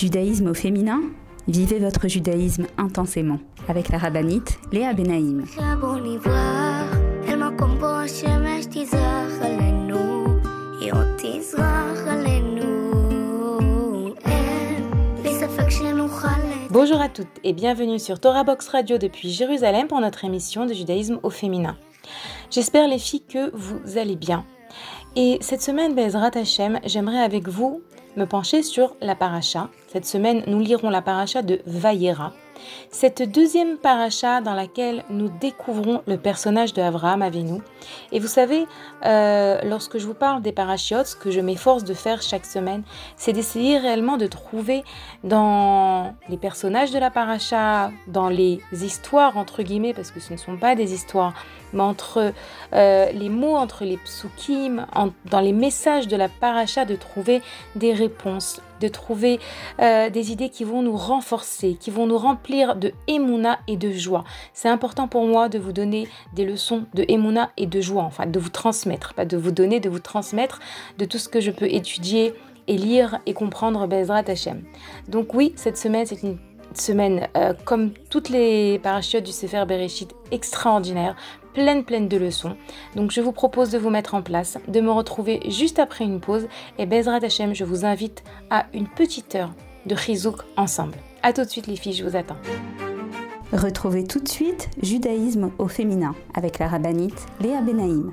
Judaïsme au féminin Vivez votre judaïsme intensément avec la rabbinite Léa Benaïm. Bonjour à toutes et bienvenue sur Torah Box Radio depuis Jérusalem pour notre émission de judaïsme au féminin. J'espère les filles que vous allez bien. Et cette semaine, Bezrat Hashem, j'aimerais avec vous me pencher sur la paracha. Cette semaine, nous lirons la paracha de Vayera. Cette deuxième paracha dans laquelle nous découvrons le personnage de Avraham Avinu. Et vous savez, euh, lorsque je vous parle des parachiotes, ce que je m'efforce de faire chaque semaine, c'est d'essayer réellement de trouver dans les personnages de la paracha, dans les histoires entre guillemets, parce que ce ne sont pas des histoires, mais entre euh, les mots, entre les psukim, dans les messages de la paracha, de trouver des réponses, de trouver euh, des idées qui vont nous renforcer, qui vont nous remplir de émouna et de joie. C'est important pour moi de vous donner des leçons de émouna et de joie, enfin de vous transmettre, pas de vous donner, de vous transmettre de tout ce que je peux étudier et lire et comprendre Bezrat Hashem. Donc oui, cette semaine, c'est une semaine, euh, comme toutes les parachutes du Sefer Bereshit, extraordinaire, pleine pleine de leçons. Donc je vous propose de vous mettre en place, de me retrouver juste après une pause et Bezrat Hashem, je vous invite à une petite heure de Chizouk ensemble. A tout de suite les filles, je vous attends. Retrouvez tout de suite Judaïsme au féminin avec la rabbinite Léa Benaïm.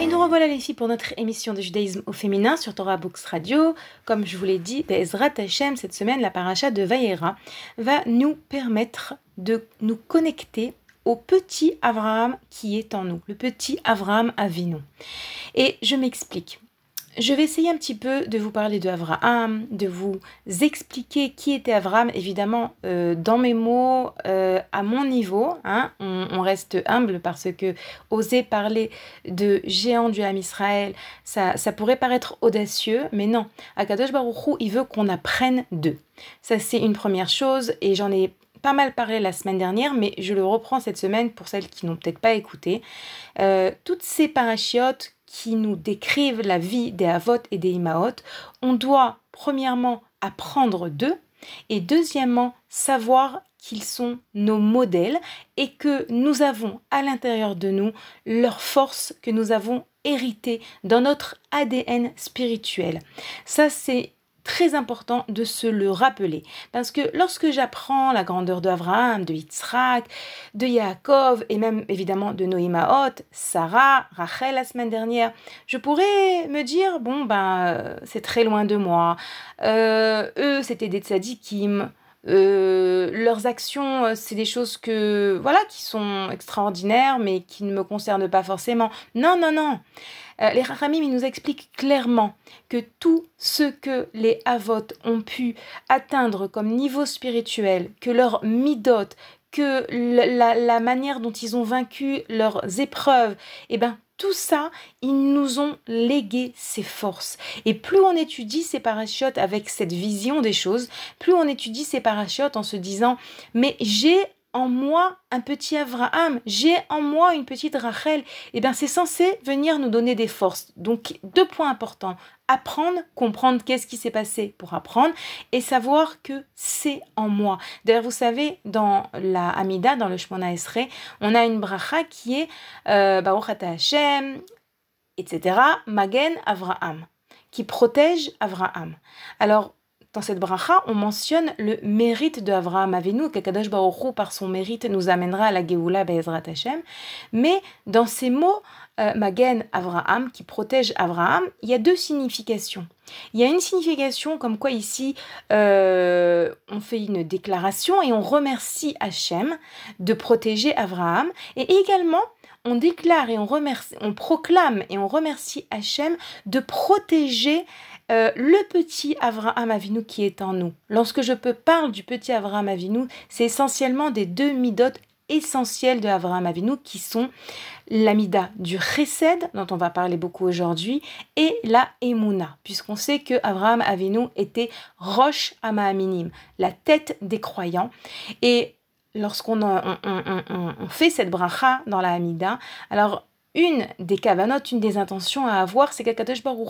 Et nous revoilà les filles pour notre émission de judaïsme au féminin sur Torah Books Radio. Comme je vous l'ai dit, Bezrat Hashem, cette semaine, la paracha de Vayera va nous permettre de nous connecter au petit Abraham qui est en nous, le petit Abraham Avinu. Et je m'explique. Je vais essayer un petit peu de vous parler de Abraham, de vous expliquer qui était Abraham, évidemment euh, dans mes mots, euh, à mon niveau. Hein. on, reste humble parce que oser parler de géant du Ham Israël, ça, pourrait paraître audacieux, mais non. Akadosh Baruch il veut qu'on apprenne d'eux. Ça, c'est une première chose et j'en ai pas mal parlé la semaine dernière, mais je le reprends cette semaine pour celles qui n'ont peut-être pas écouté. Euh, toutes ces parachiotes qui nous décrivent la vie des Havot et des Imaot, on doit premièrement apprendre d'eux et deuxièmement savoir qu'ils sont nos modèles et que nous avons à l'intérieur de nous leur force que nous avons héritée dans notre ADN spirituel. Ça, c'est très important de se le rappeler. Parce que lorsque j'apprends la grandeur d'Abraham, de Yitzhak, de Yaakov et même évidemment de Noémaot, Sarah, Rachel la semaine dernière, je pourrais me dire, bon ben c'est très loin de moi. Euh, eux c'était des tzadikim. Euh, leurs actions, euh, c'est des choses que, voilà, qui sont extraordinaires, mais qui ne me concernent pas forcément. Non, non, non. Euh, les Rachamim, ils nous expliquent clairement que tout ce que les Avot ont pu atteindre comme niveau spirituel, que leur midot, que la, manière dont ils ont vaincu leurs épreuves, eh ben, tout ça, ils nous ont légué ces forces. Et plus on étudie ces parachutes avec cette vision des choses, plus on étudie ces parachutes en se disant, mais j'ai en moi un petit Abraham, j'ai en moi une petite Rachel, eh bien c'est censé venir nous donner des forces. Donc deux points importants. Apprendre, comprendre qu'est-ce qui s'est passé pour apprendre et savoir que c'est en moi. D'ailleurs, vous savez, dans la Amida, dans le Shmona Esrei, on a une bracha qui est euh, Hashem, etc. Magen Avraham, qui protège Avraham. Alors, dans cette bracha, on mentionne le mérite de Avraham Avinu, qu'Akadosh Baruch par son mérite nous amènera à la Geoula Be'ezrat Hashem. Mais dans ces mots, euh, Magen Avraham, qui protège Avraham, il y a deux significations. Il y a une signification comme quoi ici, euh, on fait une déclaration et on remercie Hachem de protéger Avraham. Et également, on déclare et on, remercie, on proclame et on remercie Hachem de protéger euh, le petit Avraham Avinu qui est en nous. Lorsque je peux parler du petit Avraham Avinu, c'est essentiellement des deux midotes essentielles de Avraham Avinu qui sont l'amida du chesed, dont on va parler beaucoup aujourd'hui, et la emuna, puisqu'on sait que Avraham Avinu était Roche Amahaminim, la tête des croyants. Et lorsqu'on on, fait cette bracha dans la alors une des cavanotes, une des intentions à avoir, c'est qu'Akadosh Baruch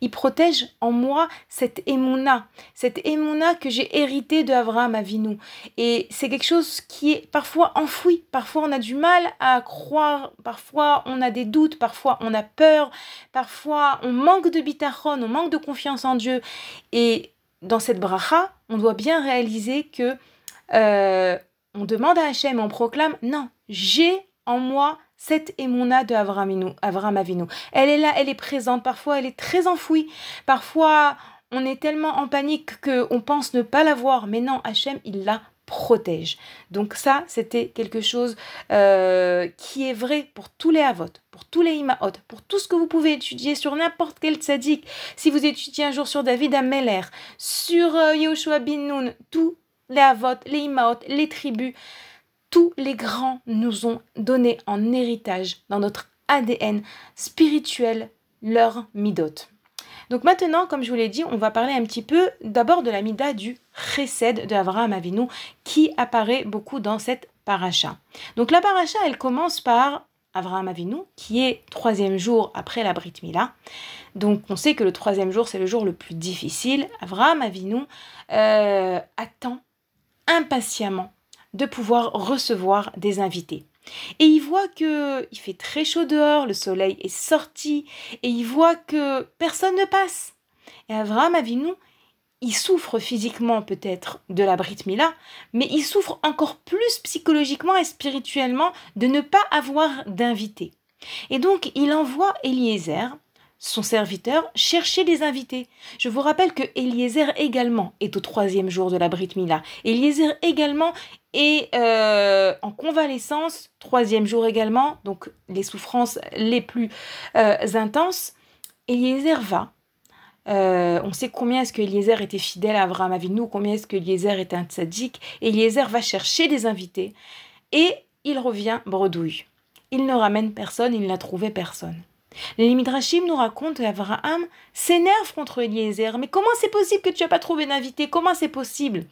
il protège en moi cette émouna, cette émouna que j'ai héritée de Avraham Avinu. Et c'est quelque chose qui est parfois enfoui, parfois on a du mal à croire, parfois on a des doutes, parfois on a peur, parfois on manque de bitachon, on manque de confiance en Dieu. Et dans cette bracha, on doit bien réaliser que euh, on demande à Hachem, on proclame, non, j'ai en moi cette émouna de Avram Avinu. Elle est là, elle est présente. Parfois, elle est très enfouie. Parfois, on est tellement en panique qu'on pense ne pas la voir. Mais non, Hachem, il la protège. Donc ça, c'était quelque chose euh, qui est vrai pour tous les avot, pour tous les imaot, pour tout ce que vous pouvez étudier sur n'importe quel tzaddik. Si vous étudiez un jour sur David Ameller, sur euh, Yehoshua bin tous les avot, les imaot, les tribus, tous les grands nous ont donné en héritage dans notre ADN spirituel leur midot. Donc maintenant, comme je vous l'ai dit, on va parler un petit peu d'abord de la mida du chesed de Avraham Avinu qui apparaît beaucoup dans cette paracha. Donc la paracha, elle commence par Avraham Avinu qui est troisième jour après la Brit Mila. Donc on sait que le troisième jour, c'est le jour le plus difficile. Avraham Avinu euh, attend impatiemment de pouvoir recevoir des invités. Et il voit que il fait très chaud dehors, le soleil est sorti, et il voit que personne ne passe. Et Avraham Avinu, il souffre physiquement peut-être de la Brit Mila, mais il souffre encore plus psychologiquement et spirituellement de ne pas avoir d'invités. Et donc il envoie Eliezer, son serviteur, chercher des invités. Je vous rappelle que Eliezer également est au troisième jour de la Brit Mila. Eliezer également est euh, en convalescence, troisième jour également, donc les souffrances les plus euh, intenses. Eliezer va. Euh, on sait combien est-ce que Eliezer était fidèle à Abraham Avinu, combien est-ce que Eliezer était un tzaddik. Eliezer va chercher des invités et il revient bredouille. Il ne ramène personne, il n'a trouvé personne. Les Midrashim nous racontent qu'Abraham s'énerve contre Eliezer. Mais comment c'est possible que tu n'as pas trouvé d'invité? Comment c'est possible?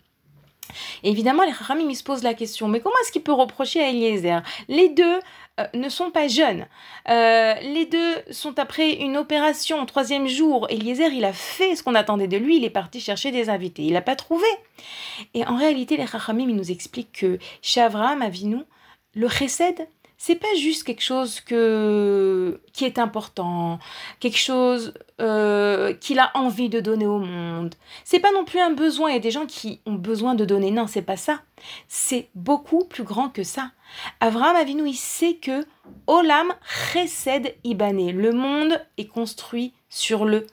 Évidemment, les Chachamim se posent la question, mais comment est-ce qu'il peut reprocher à Eliezer? Les deux euh, ne sont pas jeunes. Euh, les deux sont après une opération troisième jour. Eliezer, il a fait ce qu'on attendait de lui, il est parti chercher des invités. Il n'a pas trouvé. Et en réalité, les Chachamim nous expliquent que chez Avraham Avinu, le chesed, c'est pas juste quelque chose que qui est important, quelque chose euh, qu'il a envie de donner au monde. C'est pas non plus un besoin. Il y a des gens qui ont besoin de donner. Non, c'est pas ça. C'est beaucoup plus grand que ça. Avraham Avinu, il sait que Olam Chesed Ibané. Le monde est construit sur le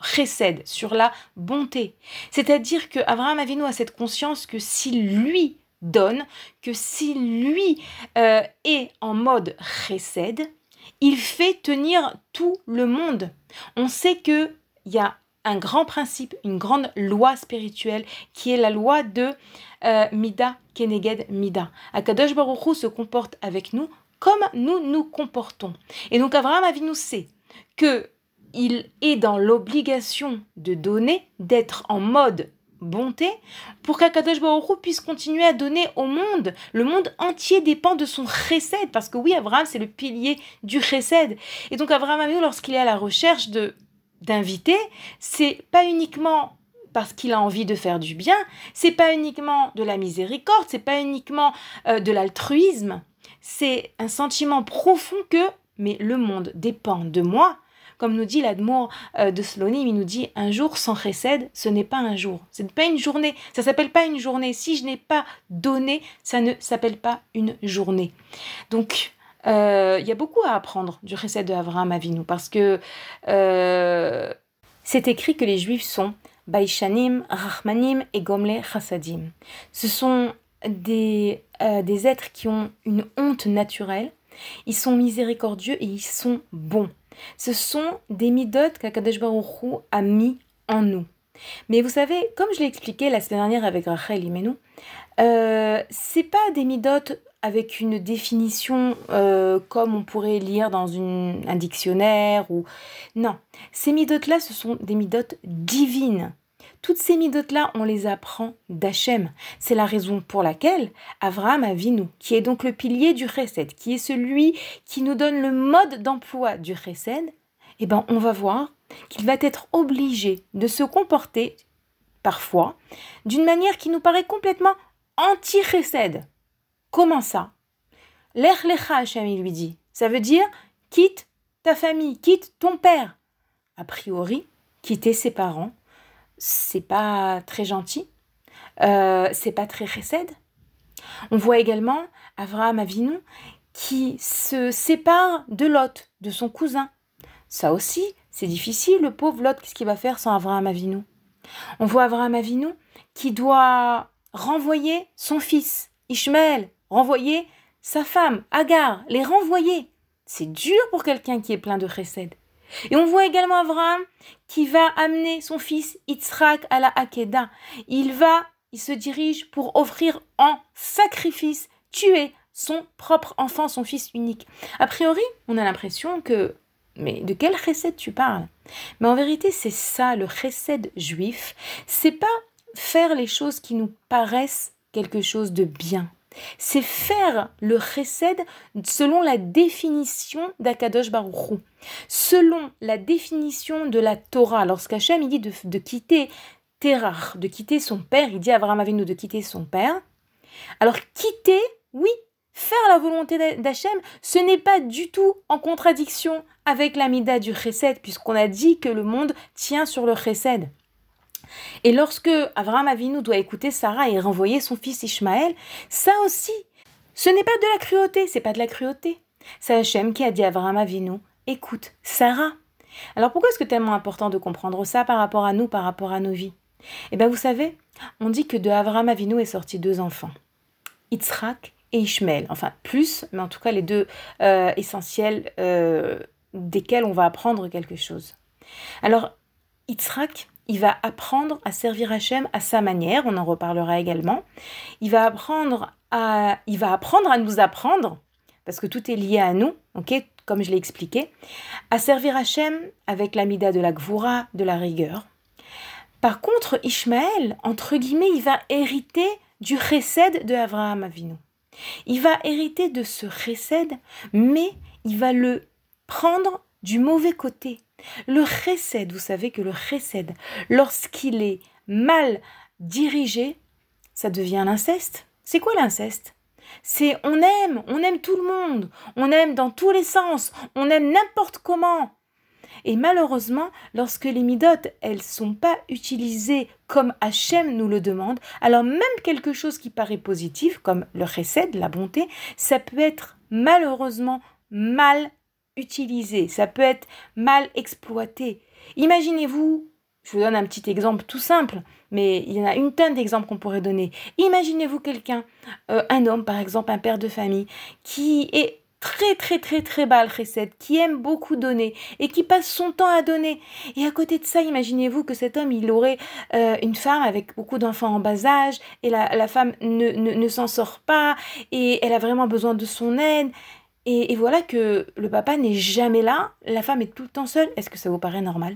Chesed, sur la bonté. C'est-à-dire que Avraham Avinu a cette conscience que si lui donne que si lui euh, est en mode chesed, il fait tenir tout le monde. On sait qu'il y a un grand principe, une grande loi spirituelle qui est la loi de euh, Mida Keneged Mida. Akadosh Baruch se comporte avec nous comme nous nous comportons. Et donc Abraham Avinu sait que il est dans l'obligation de donner, d'être en mode bonté, pour qu'Akadosh Baruch puisse continuer à donner au monde. Le monde entier dépend de son chesed, parce que oui, Abraham, c'est le pilier du chesed. Et donc Abraham lorsqu'il est à la recherche de d'invités, c'est pas uniquement parce qu'il a envie de faire du bien, c'est pas uniquement de la miséricorde, c'est pas uniquement euh, de l'altruisme, c'est un sentiment profond que mais le monde dépend de moi. Comme nous dit l'Admour euh, de Slonim, il nous dit un jour sans récède, ce n'est pas un jour. Ce n'est pas une journée. Ça s'appelle pas une journée. Si je n'ai pas donné, ça ne s'appelle pas une journée. Donc, euh, il y a beaucoup à apprendre du récède de Avraham Avinu parce que c'est écrit que les Juifs sont Baishanim, Rachmanim et Gomle Chassadim. Ce sont des, euh, des êtres qui ont une honte naturelle, ils sont miséricordieux et ils sont bons. Ce sont des midotes qu'Akadosh Baruch a mis en nous. Mais vous savez, comme je l'ai expliqué la semaine dernière avec Rachel Imenu, euh, c'est pas des midotes avec une définition euh, comme on pourrait lire dans un dictionnaire ou non ces midotes là ce sont des midotes divines toutes ces midotes là on les apprend d'Hachem c'est la raison pour laquelle Avraham Avinu qui est donc le pilier du chesed qui est celui qui nous donne le mode d'emploi du chesed eh ben on va voir qu'il va être obligé de se comporter parfois d'une manière qui nous paraît complètement anti-chesed Comment ça? L'ech lecha, Hachem, il lui dit. Ça veut dire quitte ta famille, quitte ton père. A priori, quitter ses parents, c'est pas très gentil, euh, c'est pas très récède. On voit également Avraham Avinu qui se sépare de Lot, de son cousin. Ça aussi, c'est difficile, le pauvre Lot, qu'est-ce qu'il va faire sans Avraham Avinu? On voit Avraham Avinu qui doit renvoyer son fils, Ishmaël, renvoyer sa femme, Agar, les renvoyer. C'est dur pour quelqu'un qui est plein de chesed. Et on voit également Abraham qui va amener son fils Yitzhak à la Hakeda. Il va, il se dirige pour offrir en sacrifice, tuer son propre enfant, son fils unique. A priori, on a l'impression que mais de quel chesed tu parles? Mais en vérité, c'est ça le chesed juif. C'est pas faire les choses qui nous paraissent quelque chose de bien c'est faire le chesed selon la définition d'Akadosh Baruchou, selon la définition de la Torah. Lorsqu'Hachem dit de, quitter Terach, de quitter son père, il dit à Abraham Avinu de quitter son père. Alors quitter, oui, faire la volonté d'Hachem, ce n'est pas du tout en contradiction avec l'amida du chesed, puisqu'on a dit que le monde tient sur le chesed. Et lorsque Abraham Avinu doit écouter Sarah et renvoyer son fils Ishmaël, ça aussi, ce n'est pas de la cruauté, c'est pas de la cruauté. C'est Hachem qui a dit à Abraham Avinu, écoute, Sarah. Alors pourquoi est-ce que tellement important de comprendre ça par rapport à nous, par rapport à nos vies? Eh bien vous savez, on dit que de Abraham Avinu est sorti deux enfants, Yitzhak et Ishmael. Enfin plus, mais en tout cas les deux euh, essentiels euh, desquels on va apprendre quelque chose. Alors Yitzhak, il va apprendre à servir Hachem à sa manière, on en reparlera également. Il va apprendre à, il va apprendre à nous apprendre, parce que tout est lié à nous, ok, comme je l'ai expliqué, à servir Hachem avec l'amida de la gvoura, de la rigueur. Par contre, Ishmaël, entre guillemets, il va hériter du chesed de Abraham Avinu. Il va hériter de ce chesed, mais il va le prendre du mauvais côté. Le chesed, vous savez que le chesed, lorsqu'il est mal dirigé, ça devient l'inceste. C'est quoi l'inceste? C'est on aime, on aime tout le monde, on aime dans tous les sens, on aime n'importe comment. Et malheureusement, lorsque les midotes, elles sont pas utilisées comme Hachem nous le demande, alors même quelque chose qui paraît positif, comme le chesed, la bonté, ça peut être malheureusement mal utilisé, ça peut être mal exploité. Imaginez-vous, je vous donne un petit exemple tout simple, mais il y en a une tonne d'exemples qu'on pourrait donner. Imaginez-vous quelqu'un, euh, un homme par exemple, un père de famille, qui est très très très très bas le recette, qui aime beaucoup donner et qui passe son temps à donner. Et à côté de ça, imaginez-vous que cet homme, il aurait euh, une femme avec beaucoup d'enfants en bas âge et la, femme ne, ne s'en sort pas et elle a vraiment besoin de son aide Et, voilà que le papa n'est jamais là, la femme est tout le temps seule. Est-ce que ça vous paraît normal?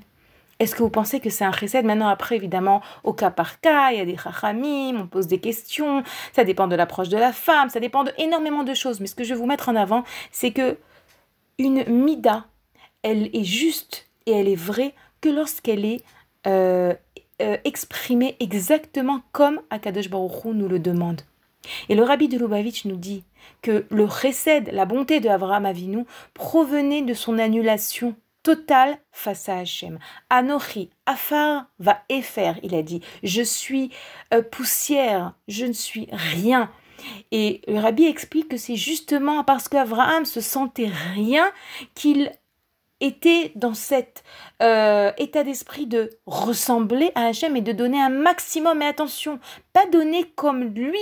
Est-ce que vous pensez que c'est un chesed Maintenant, après, évidemment, au cas par cas, il y a des chachamim, on pose des questions, ça dépend de l'approche de la femme, ça dépend de énormément de choses. Mais ce que je vais vous mettre en avant, c'est que une mida, elle est juste et elle est vraie que lorsqu'elle est euh, euh, exprimée exactement comme Akadosh Baruch Hu nous le demande. Et le rabbi de Lubavitch nous dit que le chesed, la bonté de Avraham Avinu, provenait de son annulation totale face à Hachem. Anochi, Afar va effaire, il a dit. Je suis euh, poussière, je ne suis rien. Et le rabbi explique que c'est justement parce qu'Abraham se sentait rien qu'il était dans cet euh, état d'esprit de ressembler à Hachem et de donner un maximum. Mais attention, pas donner comme lui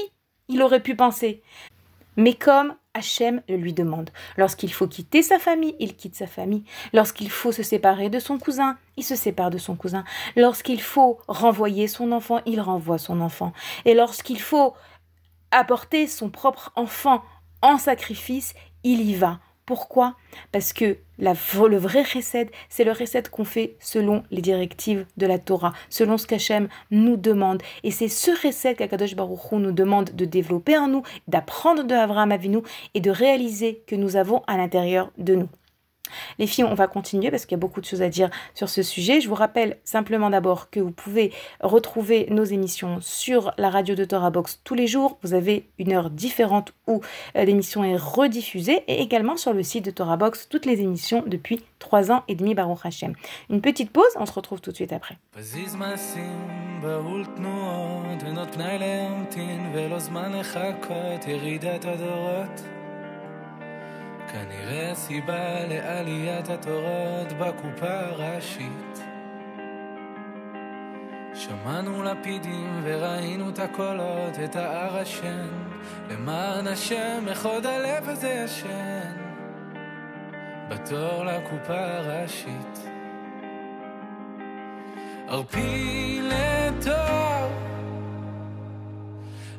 il aurait pu penser, mais comme Hachem le lui demande. Lorsqu'il faut quitter sa famille, il quitte sa famille. Lorsqu'il faut se séparer de son cousin, il se sépare de son cousin. Lorsqu'il faut renvoyer son enfant, il renvoie son enfant. Et lorsqu'il faut apporter son propre enfant en sacrifice, il y va. Pourquoi? Parce que le vrai recette, c'est le recette qu'on fait selon les directives de la Torah, selon ce qu'Hachem nous demande. Et c'est ce recette qu'Akadosh Baruch Hu nous demande de développer en nous, d'apprendre de Avraham Avinu et de réaliser que nous avons à l'intérieur de nous. Les filles, on va continuer parce qu'il y a beaucoup de choses à dire sur ce sujet. Je vous rappelle simplement d'abord que vous pouvez retrouver nos émissions sur la radio de Torah Box tous les jours. Vous avez une heure différente où euh, l'émission est rediffusée et également sur le site de Torah Box toutes les émissions depuis trois ans et demi Baruch Hashem. Une petite pause, on se retrouve tout de suite après. כנראה סיבה לעליית התורות בקופה הראשית. שמענו לפידים וראינו את הקולות, את ההר השן, למען השם, איך עוד הלב הזה ישן, בתור לקופה הראשית. ערפי לטוב,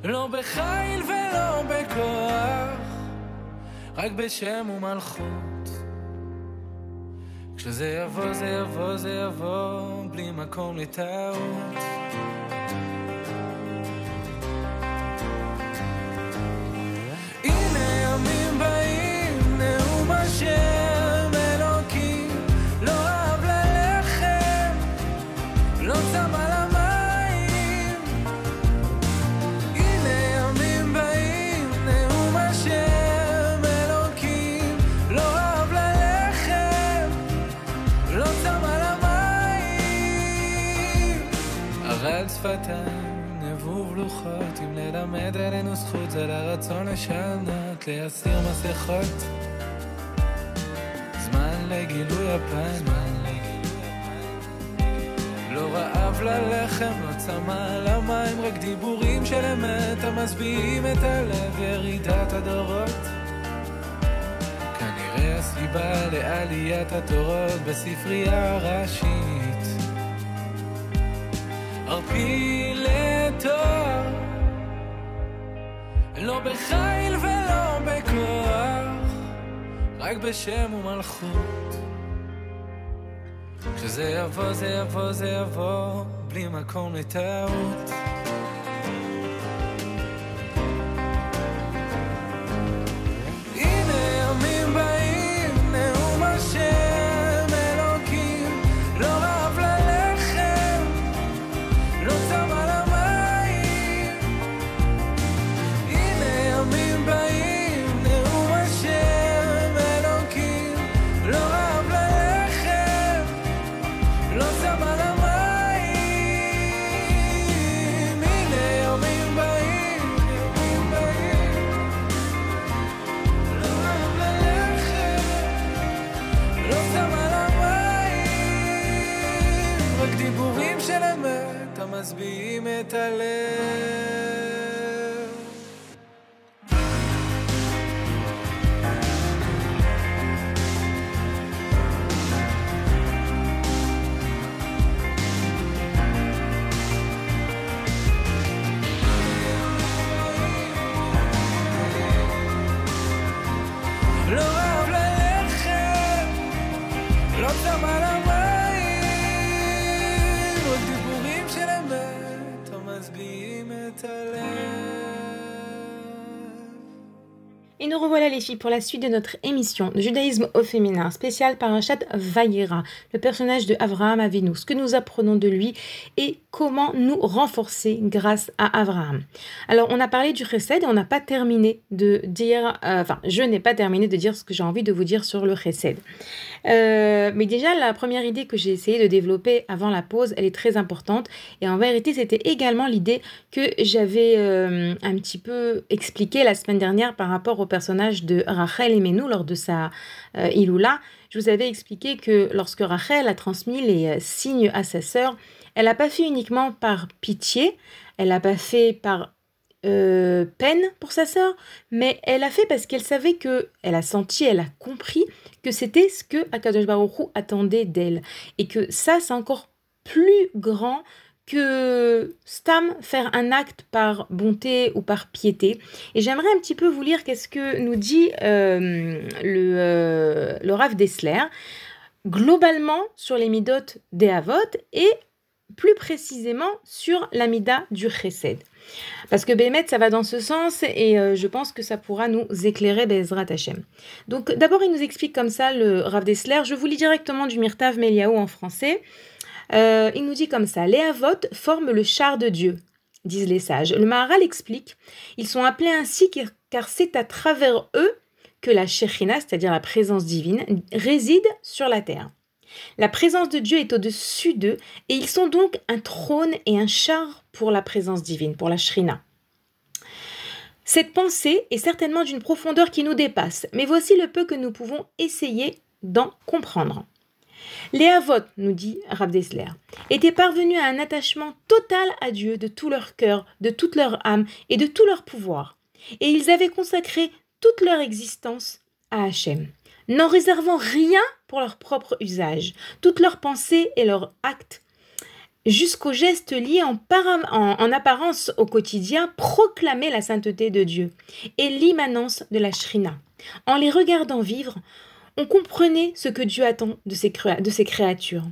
לא בחיל ולא בכוח. רק בשם ומלכות. כשזה יבוא, זה יבוא, זה יבוא, בלי מקום לטעות. הנה ימים באים, נאום השם שפתיים, נבוב לוחות, אם ללמד עלינו זכות זה לרצון לשנות, להסיר מסכות. זמן לגילוי הפן, לא רעב ללחם, לא צמא למים, רק דיבורים של אמת המשביעים את הלב, ירידת הדורות. כנראה הסיבה לעליית התורות בספרייה ראשית. לתואר, לא בחיל ולא בכוח, רק בשם ומלכות. כשזה יבוא, זה יבוא, זה יבוא, בלי מקום לטעות. משביעים את הלב. לא אהב ללכת, לא צמא למות Et nous revoilà les filles pour la suite de notre émission de judaïsme au féminin, spéciale par un chat Vaïra, le personnage de Avraham Avinu, ce que nous apprenons de lui et comment nous renforcer grâce à Avraham. Alors on a parlé du chesed et on n'a pas terminé de dire, euh, enfin je n'ai pas terminé de dire ce que j'ai envie de vous dire sur le chesed. Euh, mais déjà la première idée que j'ai essayé de développer avant la pause, elle est très importante et en vérité c'était également l'idée que j'avais euh, un petit peu expliqué la semaine dernière par rapport au personnage de Rachel Menou lors de sa Iloula. Je vous avais expliqué que lorsque Rachel a transmis les signes à sa sœur, elle n'a pas fait uniquement par pitié, elle n'a pas fait par euh, peine pour sa sœur, mais elle a fait parce qu'elle savait que, elle a senti, elle a compris que c'était ce que Akadosh Baruch attendait d'elle. Et que ça, c'est encore plus grand que Stam faire un acte par bonté ou par piété. Et j'aimerais un petit peu vous lire qu'est-ce que nous dit euh, le, euh, le Rav Dessler, globalement sur les midotes des Havot et plus précisément sur l'amida du Chesed. Parce que Bémet, ça va dans ce sens et euh, je pense que ça pourra nous éclairer Bezrat Hashem. Donc d'abord, il nous explique comme ça le Rav Dessler. Je vous lis directement du Mirtav Meliaou en français. Euh, il nous dit comme ça, les Havot forment le char de Dieu, disent les sages. Le Maharal explique, ils sont appelés ainsi car c'est à travers eux que la Shechina, c'est-à-dire la présence divine, réside sur la terre. La présence de Dieu est au-dessus d'eux et ils sont donc un trône et un char pour la présence divine, pour la Shrina. Cette pensée est certainement d'une profondeur qui nous dépasse, mais voici le peu que nous pouvons essayer d'en comprendre. Les Havot, nous dit Rav Dessler, étaient parvenus à un attachement total à Dieu de tout leur cœur, de toute leur âme et de tout leur pouvoir. Et ils avaient consacré toute leur existence à Hachem, n'en réservant rien pour leur propre usage, toutes leurs pensées et leurs actes, jusqu'aux gestes liés en, en, en, apparence au quotidien, proclamaient la sainteté de Dieu et l'immanence de la Shrina. En les regardant vivre, on comprenait ce que Dieu attend de ses, créatures.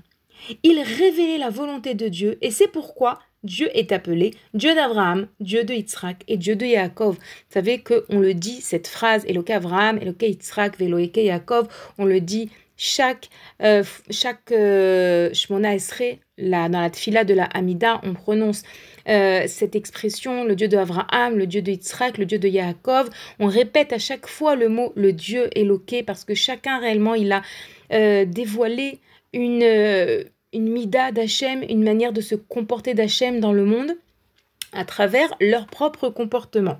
Il révélait la volonté de Dieu et c'est pourquoi Dieu est appelé Dieu d'Abraham, Dieu de Yitzhak et Dieu de Yaakov. Vous savez qu'on le dit, cette phrase, Eloke Abraham, Eloke Yitzhak, Veloeke Yaakov, on le dit chaque, euh, chaque euh, Shmona Esrei, dans la tfila de la Hamida, on prononce euh, cette expression, le Dieu de le Dieu de Yitzhak, le Dieu de Yaakov. On répète à chaque fois le mot le Dieu Eloqué parce que chacun réellement, il a dévoilé une, une mida d'Hachem, une manière de se comporter d'Hachem dans le monde à travers leur propre comportement.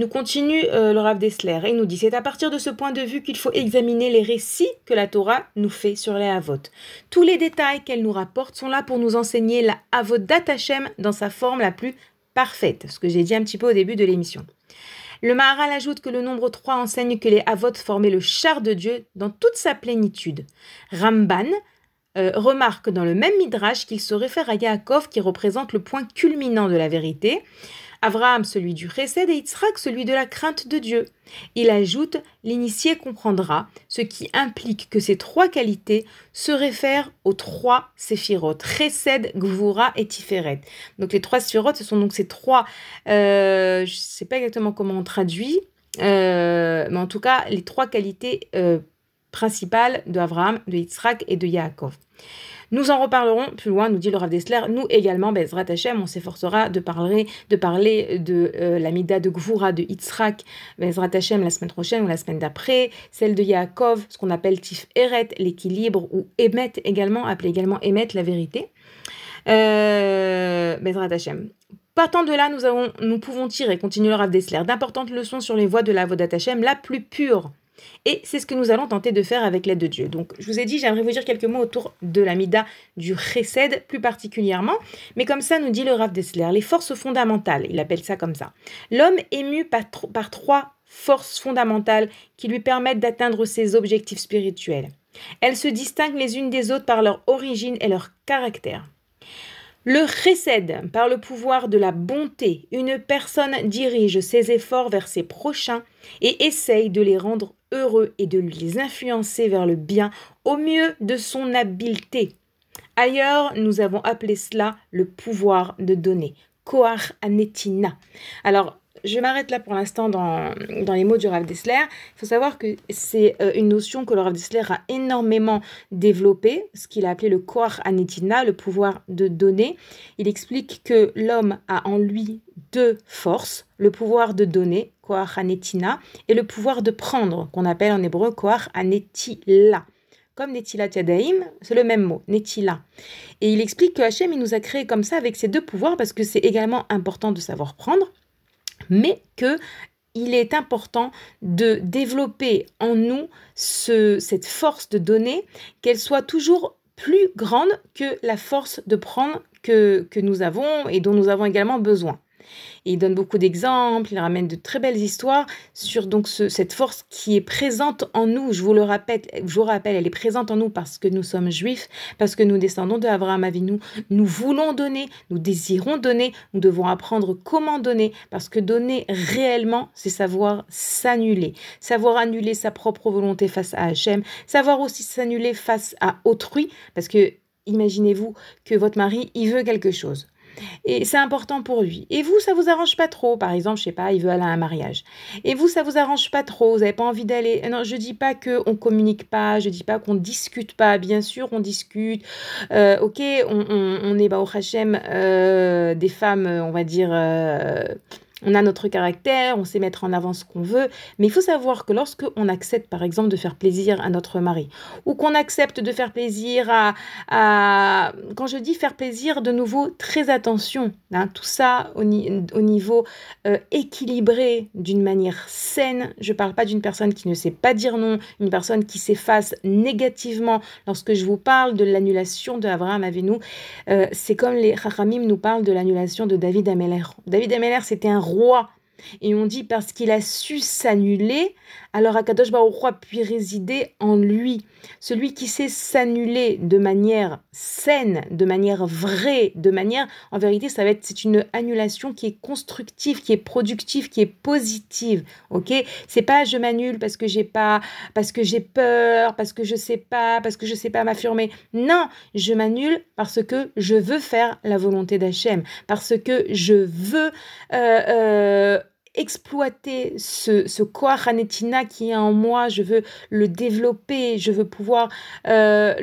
Nous continue euh, le Rav Dessler et nous dit c'est à partir de ce point de vue qu'il faut examiner les récits que la Torah nous fait sur les Havot. Tous les détails qu'elle nous rapporte sont là pour nous enseigner la Havot Hashem dans sa forme la plus parfaite, ce que j'ai dit un petit peu au début de l'émission. Le Maharal ajoute que le nombre 3 enseigne que les Havot formaient le char de Dieu dans toute sa plénitude. Ramban euh, remarque dans le même Midrash qu'il se réfère à Yaakov qui représente le point culminant de la vérité. Abraham celui du Chesed et Yitzhak celui de la crainte de Dieu. Il ajoute L'initié comprendra, ce qui implique que ces trois qualités se réfèrent aux trois séphirotes, Chesed, Gvura et Tiferet. Donc les trois séphirotes, ce sont donc ces trois, euh, je ne sais pas exactement comment on traduit, euh, mais en tout cas les trois qualités euh, principales de Abraham, de Yitzhak et de Yaakov. Nous en reparlerons plus loin, nous dit le Rav Dessler. Nous également, Bezrat Hashem, on s'efforcera de parler de, parler de euh, la Mida de Gvura de Yitzhak, Bezrat Hashem la semaine prochaine ou la semaine d'après, celle de Yaakov, ce qu'on appelle Tif Eret, l'équilibre, ou Emet également, appelé également Emet, la vérité. Euh, Bezrat Hashem. Partant de là, nous, avons, nous pouvons tirer, continue le Rav Dessler, d'importantes leçons sur les voies de la Vodat Hashem, la plus pure et c'est ce que nous allons tenter de faire avec l'aide de Dieu. Donc, je vous ai dit, j'aimerais vous dire quelques mots autour de la Mida du Chesed, plus particulièrement. Mais comme ça, nous dit le Rav Dessler, les forces fondamentales, il appelle ça comme ça. L'homme est mu par, par trois forces fondamentales qui lui permettent d'atteindre ses objectifs spirituels. Elles se distinguent les unes des autres par leur origine et leur caractère. Le chesed, par le pouvoir de la bonté, une personne dirige ses efforts vers ses prochains et essaye de les rendre heureux et de les influencer vers le bien au mieux de son habileté. Ailleurs, nous avons appelé cela le pouvoir de donner, koar anetina. Alors, je m'arrête là pour l'instant dans, dans, les mots du Rav Dessler. Il faut savoir que c'est euh, une notion que le Rav Dessler a énormément développée, ce qu'il a appelé le Koach Anetina, le pouvoir de donner. Il explique que l'homme a en lui deux forces, le pouvoir de donner, Koach Anetina, et le pouvoir de prendre, qu'on appelle en hébreu Koach Anetila comme Netila Tiadaim, c'est le même mot, Netila. Et il explique que Hachem, il nous a créé comme ça avec ces deux pouvoirs parce que c'est également important de savoir prendre, mais que il est important de développer en nous ce, cette force de donner, qu'elle soit toujours plus grande que la force de prendre que nous avons et dont nous avons également besoin il donne beaucoup d'exemples, il ramène de très belles histoires sur donc cette force qui est présente en nous. Je vous le rappelle, je vous rappelle, elle est présente en nous parce que nous sommes juifs, parce que nous descendons de Abraham Avinu. Nous voulons donner, nous désirons donner, nous devons apprendre comment donner parce que donner réellement, c'est savoir s'annuler, savoir annuler sa propre volonté face à Hachem, savoir aussi s'annuler face à autrui parce que imaginez-vous que votre mari, il veut quelque chose. Et c'est important pour lui. Et vous, ça vous arrange pas trop. Par exemple, je sais pas, il veut aller à un mariage. Et vous, ça vous arrange pas trop. Vous n'avez pas envie d'aller. Non, je dis pas que on communique pas. Je dis pas qu'on discute pas. Bien sûr, on discute. Euh, ok, on, est bah, au Hachem euh, des femmes, on va dire. Euh, on a notre caractère, on sait mettre en avant ce qu'on veut, mais il faut savoir que lorsque on accepte par exemple de faire plaisir à notre mari, ou qu'on accepte de faire plaisir à, Quand je dis faire plaisir, de nouveau, très attention, hein, tout ça au, niveau euh, équilibré, d'une manière saine, je ne parle pas d'une personne qui ne sait pas dire non, une personne qui s'efface négativement lorsque je vous parle de l'annulation de Abraham Avinu, euh, c'est comme les Chachamim nous parlent de l'annulation de David Ameller. David Ameller, c'était un roi. Et on dit parce qu'il a su s'annuler, alors Akadosh Baruch a pu résider en lui. Celui qui sait s'annuler de manière saine, de manière vraie, de manière, en vérité, ça va être, c'est une annulation qui est constructive, qui est productive, qui est positive. Ok? C'est pas je m'annule parce que j'ai pas, parce que j'ai peur, parce que je sais pas, parce que je sais pas m'affirmer. Non, je m'annule parce que je veux faire la volonté d'Hachem, parce que je veux euh, euh, exploiter ce, ce Hanetina qui est en moi, je veux le développer, je veux pouvoir euh,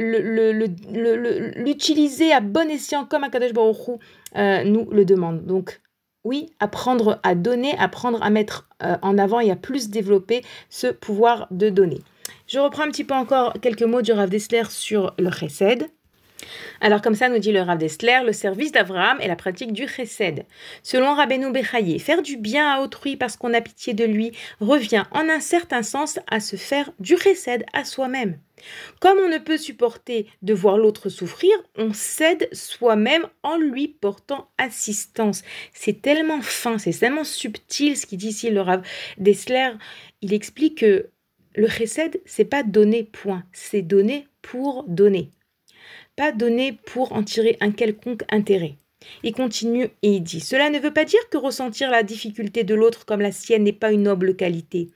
l'utiliser à bon escient comme Akadosh Baruch euh, nous le demande. Donc oui, apprendre à donner, apprendre à mettre euh, en avant et à plus développer ce pouvoir de donner. Je reprends un petit peu encore quelques mots du Rav Dessler sur le chesed. Alors comme ça nous dit le Rav Dessler, le service d'Abraham est la pratique du chesed. Selon Rabbeinu Bechaye, faire du bien à autrui parce qu'on a pitié de lui revient en un certain sens à se faire du chesed à soi-même. Comme on ne peut supporter de voir l'autre souffrir, on cède soi-même en lui portant assistance. C'est tellement fin, c'est tellement subtil ce qu'il dit ici le Rav Dessler. Il explique que le chesed, c'est pas donner point, c'est donner pour donner pas donné pour en tirer un quelconque intérêt. Il continue et il dit Cela ne veut pas dire que ressentir la difficulté de l'autre comme la sienne n'est pas une noble qualité,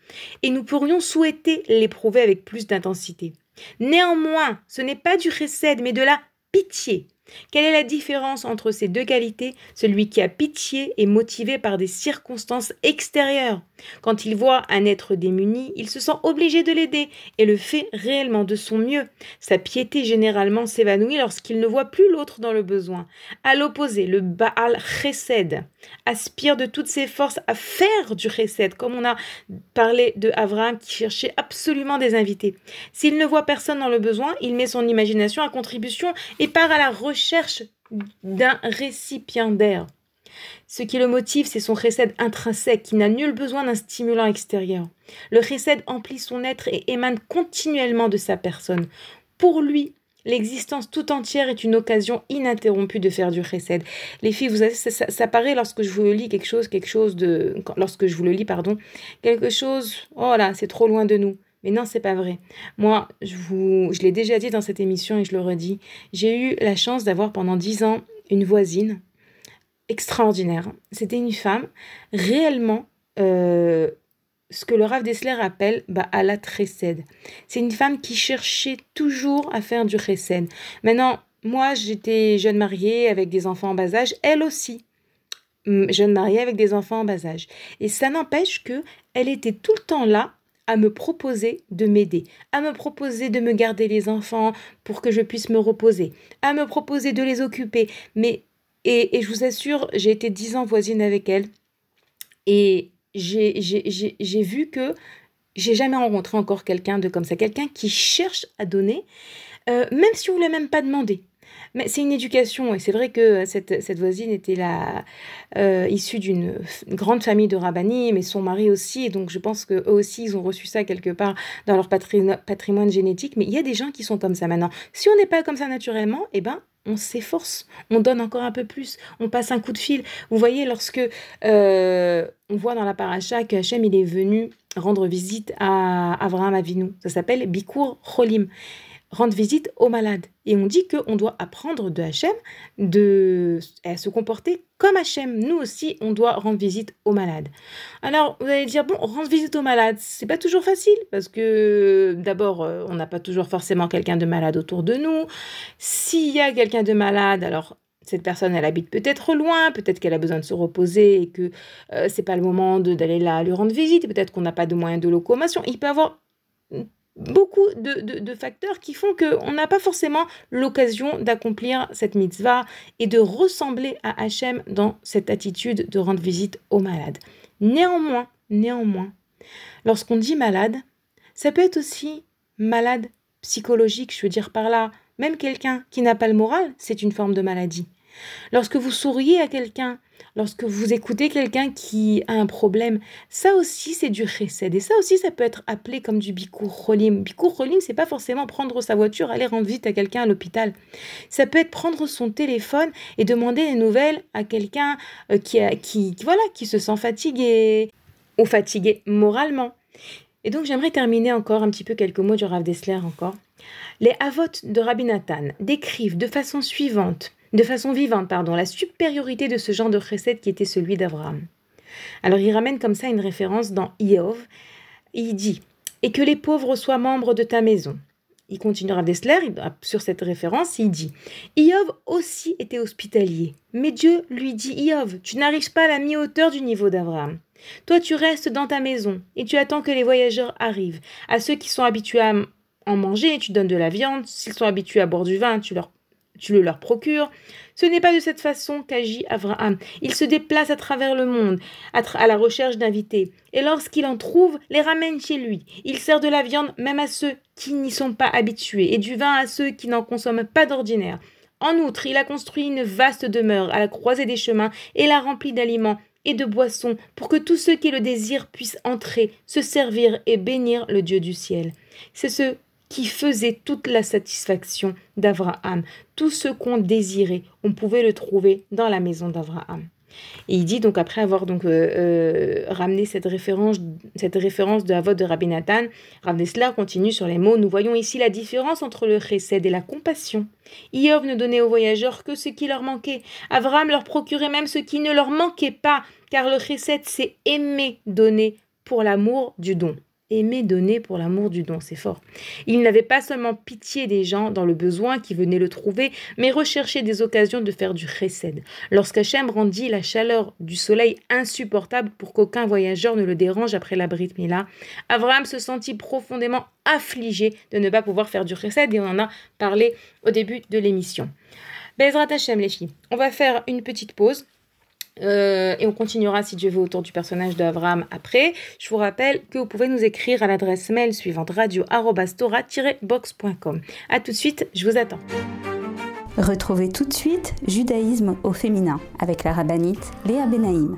et nous pourrions souhaiter l'éprouver avec plus d'intensité. Néanmoins, ce n'est pas du recède, mais de la pitié quelle est la différence entre ces deux qualités Celui qui a pitié est motivé par des circonstances extérieures? Quand il voit un être démuni, il se sent obligé de l'aider et le fait réellement de son mieux. Sa piété généralement s'évanouit lorsqu'il ne voit plus l'autre dans le besoin. À l'opposé, le Baal Chesed aspire de toutes ses forces à faire du Chesed, comme on a parlé de Abraham qui cherchait absolument des invités. S'il ne voit personne dans le besoin, il met son imagination à contribution et part à la recherche d'un récipiendaire. Ce qui le motive, c'est son recède intrinsèque qui n'a nul besoin d'un stimulant extérieur. Le recède emplit son être et émane continuellement de sa personne. Pour lui, l'existence tout entière est une occasion ininterrompue de faire du recède. Les filles, vous savez, ça, paraît lorsque je vous lis quelque chose, quelque chose de, lorsque je vous le lis, pardon, quelque chose, oh là, c'est trop loin de nous. Mais non, c'est pas vrai. Moi, je vous, je l'ai déjà dit dans cette émission et je le redis, j'ai eu la chance d'avoir pendant dix ans une voisine extraordinaire. C'était une femme réellement euh, ce que le Rav Dessler appelle la trécède. C'est une femme qui cherchait toujours à faire du chesed. Maintenant, moi, j'étais jeune mariée avec des enfants en bas âge, elle aussi. hum, jeune mariée avec des enfants en bas âge. Et ça n'empêche que elle était tout le temps là à me proposer de m'aider, à me proposer de me garder les enfants pour que je puisse me reposer, à me proposer de les occuper. Mais et, et je vous assure, j'ai été dix ans voisine avec elle et j'ai vu que j'ai jamais rencontré encore quelqu'un de comme ça, quelqu'un qui cherche à donner, euh, même si on ne l'a même pas demandé. Mais c'est une éducation, et c'est vrai que cette, cette voisine était la, euh, issue d'une grande famille de rabbins, mais son mari aussi, donc je pense qu'eux aussi, ils ont reçu ça quelque part dans leur patrimoine génétique, mais il y a des gens qui sont comme ça maintenant. Si on n'est pas comme ça naturellement, eh ben, on s'efforce, on donne encore un peu plus, on passe un coup de fil. Vous voyez, lorsque euh, on voit dans la paracha que Hachem il est venu rendre visite à Abraham Avinu, ça s'appelle Bikur Cholim rendre visite aux malades. Et on dit qu'on doit apprendre de Hachem de, se comporter comme Hachem. Nous aussi, on doit rendre visite aux malades. Alors, vous allez dire, bon, rendre visite aux malades, c'est pas toujours facile parce que d'abord, euh, on n'a pas toujours forcément quelqu'un de malade autour de nous. S'il y a quelqu'un de malade, alors cette personne, elle habite peut-être loin, peut-être qu'elle a besoin de se reposer et que euh, c'est pas le moment d'aller là lui rendre visite, peut-être qu'on n'a pas de moyens de locomotion. Il peut avoir beaucoup de, facteurs qui font qu'on n'a pas forcément l'occasion d'accomplir cette mitzvah et de ressembler à Hachem dans cette attitude de rendre visite aux malades. Néanmoins, néanmoins, lorsqu'on dit malade, ça peut être aussi malade psychologique, je veux dire par là, même quelqu'un qui n'a pas le moral, c'est une forme de maladie. Lorsque vous souriez à quelqu'un, lorsque vous écoutez quelqu'un qui a un problème, ça aussi c'est du chesed. Et ça aussi ça peut être appelé comme du bikur cholim. Bikur cholim, c'est pas forcément prendre sa voiture, aller rendre visite à quelqu'un à l'hôpital. Ça peut être prendre son téléphone et demander des nouvelles à quelqu'un euh, qui, qui, voilà, qui se sent fatigué ou fatigué moralement. Et donc j'aimerais terminer encore un petit peu quelques mots du Rav Dessler encore. Les Avot de Rabbi Nathan décrivent de façon suivante de façon vivante pardon, la supériorité de ce genre de recette qui était celui d'Abraham. Alors il ramène comme ça une référence dans Iov. Il dit Et que les pauvres soient membres de ta maison. Il continuera Dessler sur cette référence, il dit Iov aussi était hospitalier, mais Dieu lui dit Iov, tu n'arrives pas à la mi-hauteur du niveau d'Abraham. Toi, tu restes dans ta maison et tu attends que les voyageurs arrivent. À ceux qui sont habitués à en manger, tu donnes de la viande. S'ils sont habitués à boire du vin, tu leur tu le leur procures. Ce n'est pas de cette façon qu'agit Abraham. Il se déplace à travers le monde, à, la recherche d'invités, et lorsqu'il en trouve, les ramène chez lui. Il sert de la viande même à ceux qui n'y sont pas habitués, et du vin à ceux qui n'en consomment pas d'ordinaire. En outre, il a construit une vaste demeure à la croisée des chemins et l'a remplie d'aliments et de boissons pour que tous ceux qui le désirent puissent entrer, se servir et bénir le Dieu du ciel. C'est ce qui faisait toute la satisfaction d'Abraham. Tout ce qu'on désirait, on pouvait le trouver dans la maison d'Abraham. Et il dit donc après avoir donc euh, euh, ramené cette référence, cette référence de la de Rabbi Nathan, Rav continue sur les mots. Nous voyons ici la différence entre le chesed et la compassion. Iov ne donnait aux voyageurs que ce qui leur manquait. Abraham leur procurait même ce qui ne leur manquait pas, car le chesed c'est aimer donner pour l'amour du don aimer donner pour l'amour du don, c'est fort. Il n'avait pas seulement pitié des gens dans le besoin qui venaient le trouver, mais recherchait des occasions de faire du chesed. Lorsqu'Hachem rendit la chaleur du soleil insupportable pour qu'aucun voyageur ne le dérange après la Brit Abraham se sentit profondément affligé de ne pas pouvoir faire du chesed et on en a parlé au début de l'émission. Bezrat Hachem les filles, on va faire une petite pause. Euh, et on continuera, si Dieu veut, autour du personnage d'Abraham après. Je vous rappelle que vous pouvez nous écrire à l'adresse mail suivante radio-box.com. A tout de suite, je vous attends. Retrouvez tout de suite Judaïsme au féminin avec la rabbinite Léa Benaïm.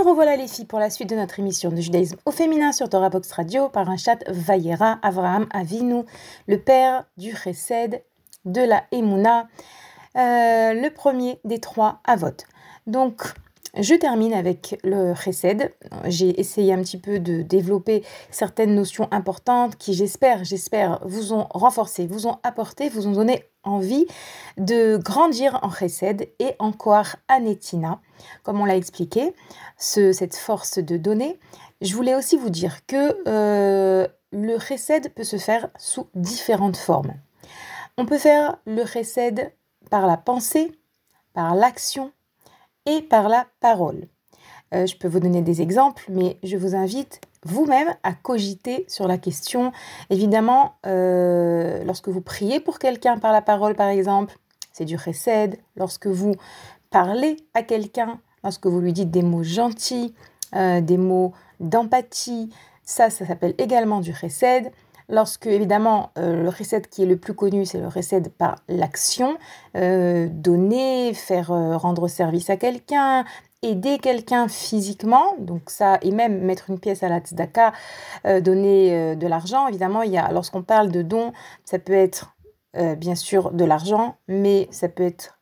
Nous revoilà les filles pour la suite de notre émission de judaïsme au féminin sur Torah Box Radio par un chat Vayera Avraham Avinu, le père du Chesed, de la Emouna, euh, le premier des trois Avot. Donc, je termine avec le Chesed. J'ai essayé un petit peu de développer certaines notions importantes qui, j'espère, j'espère, vous ont renforcé, vous ont apporté, vous ont donné envie de grandir en Chesed et en Koar Anetina, comme on l'a expliqué, cette force de donner. Je voulais aussi vous dire que euh, le Chesed peut se faire sous différentes formes. On peut faire le Chesed par la pensée, par l'action, par la parole. Euh, je peux vous donner des exemples, mais je vous invite vous-même à cogiter sur la question. Évidemment, euh, lorsque vous priez pour quelqu'un par la parole, par exemple, c'est du chesed. Lorsque vous parlez à quelqu'un, lorsque vous lui dites des mots gentils, euh, des mots d'empathie, ça, ça s'appelle également du chesed. Lorsque, évidemment, euh, le recette qui est le plus connu, c'est le recette par l'action, euh, donner, faire euh, rendre service à quelqu'un, aider quelqu'un physiquement, donc ça, et même mettre une pièce à la tzedaka, donner de l'argent. Évidemment, y a, lorsqu'on parle de don, ça peut être bien sûr de l'argent, mais ça peut être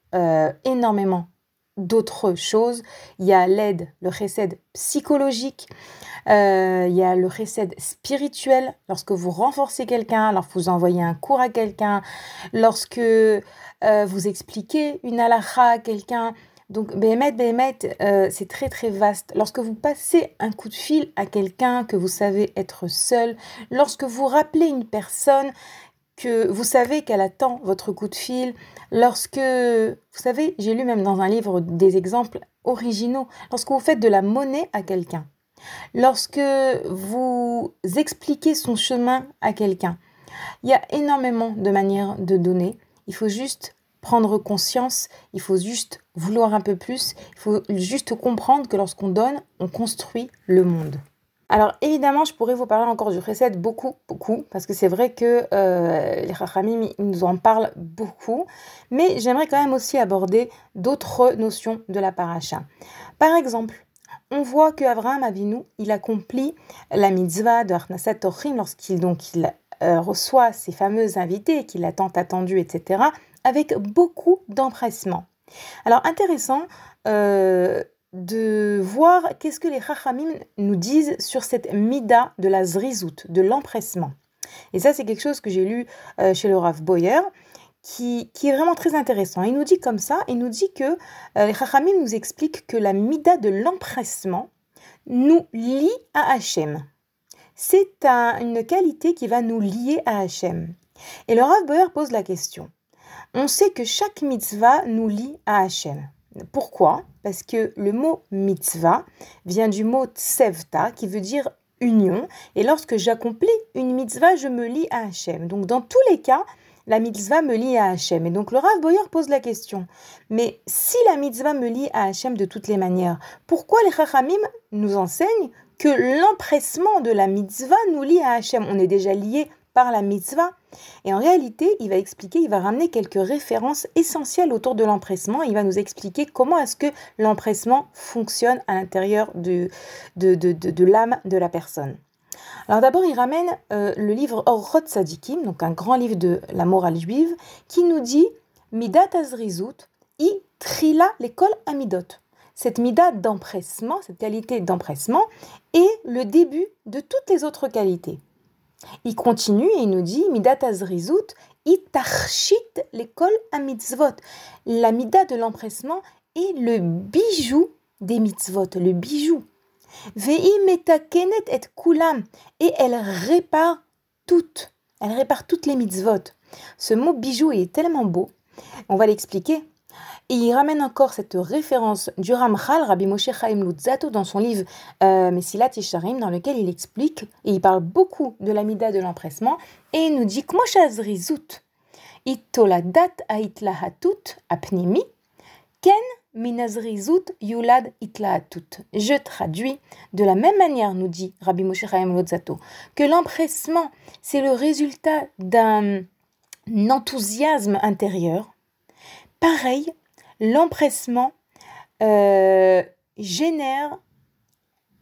énormément d'autres choses. Il y a l'aide, le recette psychologique. Euh, il y a le recède spirituel, lorsque vous renforcez quelqu'un, lorsque vous envoyez un cours à quelqu'un, lorsque euh, vous expliquez une halakha à quelqu'un. Donc, Behemet, Behemet, euh, c'est très très vaste. Lorsque vous passez un coup de fil à quelqu'un que vous savez être seul, lorsque vous rappelez une personne que vous savez qu'elle attend votre coup de fil, lorsque, vous savez, j'ai lu même dans un livre des exemples originaux, lorsque vous faites de la monnaie à quelqu'un, Lorsque vous expliquez son chemin à quelqu'un, il y a énormément de manières de donner. Il faut juste prendre conscience, il faut juste vouloir un peu plus, il faut juste comprendre que lorsqu'on donne, on construit le monde. Alors évidemment, je pourrais vous parler encore du recette beaucoup, beaucoup, parce que c'est vrai que euh, les Chachamim nous en parlent beaucoup, mais j'aimerais quand même aussi aborder d'autres notions de la paracha. Par exemple, on voit que Abraham Avinu, il accomplit la mitzvah de Arnasat Tochim lorsqu'il euh, reçoit ses fameux invités qu'il a tant attendu, etc., avec beaucoup d'empressement. Alors intéressant euh, de voir qu'est-ce que les Chachamim nous disent sur cette mida de la zrizout, de l'empressement. Et ça, c'est quelque chose que j'ai lu euh, chez le Rav Boyer qui, est vraiment très intéressant. Il nous dit comme ça, il nous dit que euh, les Chachamim nous expliquent que la mida de l'empressement nous lie à Hachem. C'est une qualité qui va nous lier à Hachem. Et le Rav Boer pose la question. On sait que chaque mitzvah nous lie à Hachem. Pourquoi? Parce que le mot mitzvah vient du mot tsevta qui veut dire union. Et lorsque j'accomplis une mitzvah, je me lie à Hachem. Donc dans tous les cas, la mitzvah me lie à Hachem. Et donc le Rav Boyer pose la question, mais si la mitzvah me lie à Hachem de toutes les manières, pourquoi les Chachamim nous enseignent que l'empressement de la mitzvah nous lie à Hachem? On est déjà lié par la mitzvah. Et en réalité, il va expliquer, il va ramener quelques références essentielles autour de l'empressement. Il va nous expliquer comment est-ce que l'empressement fonctionne à l'intérieur de, l'âme de la personne. Alors d'abord, il ramène euh, le livre Orot Sadikim, donc un grand livre de la morale juive, qui nous dit Midat Azrizut i trila l'école amidot. Cette midat d'empressement, cette qualité d'empressement, est le début de toutes les autres qualités. Il continue et il nous dit Midat Azrizut i tarchit l'école amitzvot. La midat de l'empressement est le bijou des mitzvot, le bijou Vei metakenet et kulam. Et elle répare toutes. Elle répare toutes les mitzvot. Ce mot bijou est tellement beau. On va l'expliquer. Et il ramène encore cette référence du Ramchal, Rabbi Moshe Chaim Lutzato, dans son livre euh, Mesilat Yesharim, dans lequel il explique, et il parle beaucoup de l'amida de l'empressement, et il nous dit itoladat aitlahatut apnimi, ken minazrizut yulad itlahatut. Je traduis de la même manière, nous dit Rabbi Moshe Chaim Lutzato, que l'empressement, c'est le résultat d'un enthousiasme intérieur. Pareil, l'empressement euh, génère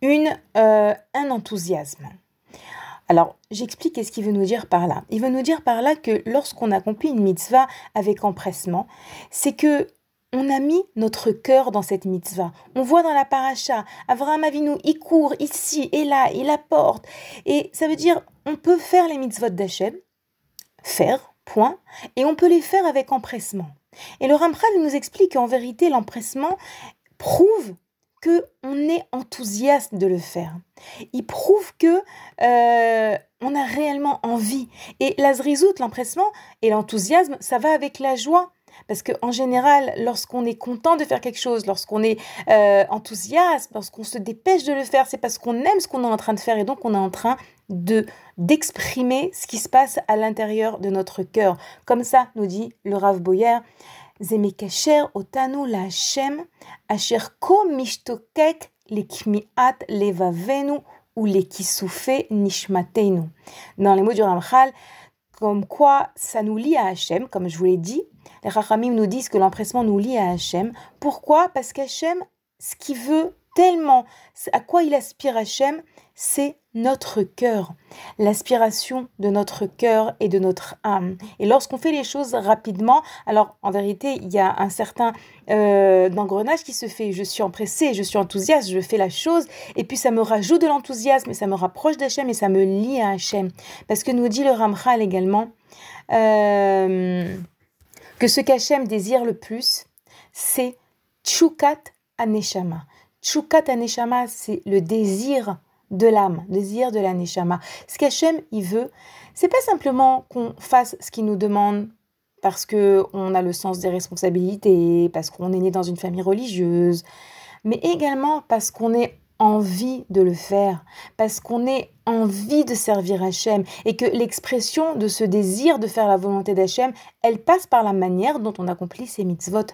une, euh, un enthousiasme. Alors, j'explique ce qu'il veut nous dire par là. Il veut nous dire par là que lorsqu'on accomplit une mitzvah avec empressement, c'est que on a mis notre cœur dans cette mitzvah. On voit dans la paracha, Avraham Avinu, il court ici et là, il apporte. Et ça veut dire, on peut faire les mitzvot d'Hachem, faire, point, et on peut les faire avec empressement. Et le Ramchal nous explique qu'en vérité, l'empressement prouve que on est enthousiaste de le faire. Il prouve que euh, on a réellement envie. Et la l'empressement et l'enthousiasme, ça va avec la joie. Parce qu'en général, lorsqu'on est content de faire quelque chose, lorsqu'on est euh, enthousiaste, lorsqu'on se dépêche de le faire, c'est parce qu'on aime ce qu'on est en train de faire et donc on est en train de d'exprimer ce qui se passe à l'intérieur de notre cœur. Comme ça, nous dit le Rav Boyer, Zemekasher otanu la Hashem, asher ko mishtokek lekmiat levavenu ou lekisoufe nishmatenu. Dans les mots du Ramchal, comme quoi ça nous lie à Hachem, comme je vous l'ai dit. Les Rachamim nous disent que l'empressement nous lie à Hachem. Pourquoi? Parce qu'Hachem, ce qu'il veut tellement, à quoi il aspire Hachem, c'est notre cœur, l'aspiration de notre cœur et de notre âme. Et lorsqu'on fait les choses rapidement, alors en vérité, il y a un certain euh, engrenage qui se fait. Je suis empressée, je suis enthousiaste, je fais la chose, et puis ça me rajoute de l'enthousiasme, et ça me rapproche d'Hachem, et ça me lie à Hachem. Parce que nous dit le Ramchal également euh, que ce qu'Hachem désire le plus, c'est Tchukat Aneshama. Tchukat Aneshama, c'est le désir de l'âme, désir de la neshama. Ce qu'Hachem, il veut, c'est pas simplement qu'on fasse ce qu'il nous demande parce que on a le sens des responsabilités, parce qu'on est né dans une famille religieuse, mais également parce qu'on est envie de le faire, parce qu'on est envie de servir Hachem et que l'expression de ce désir de faire la volonté d'Hachem, elle passe par la manière dont on accomplit ces mitzvot.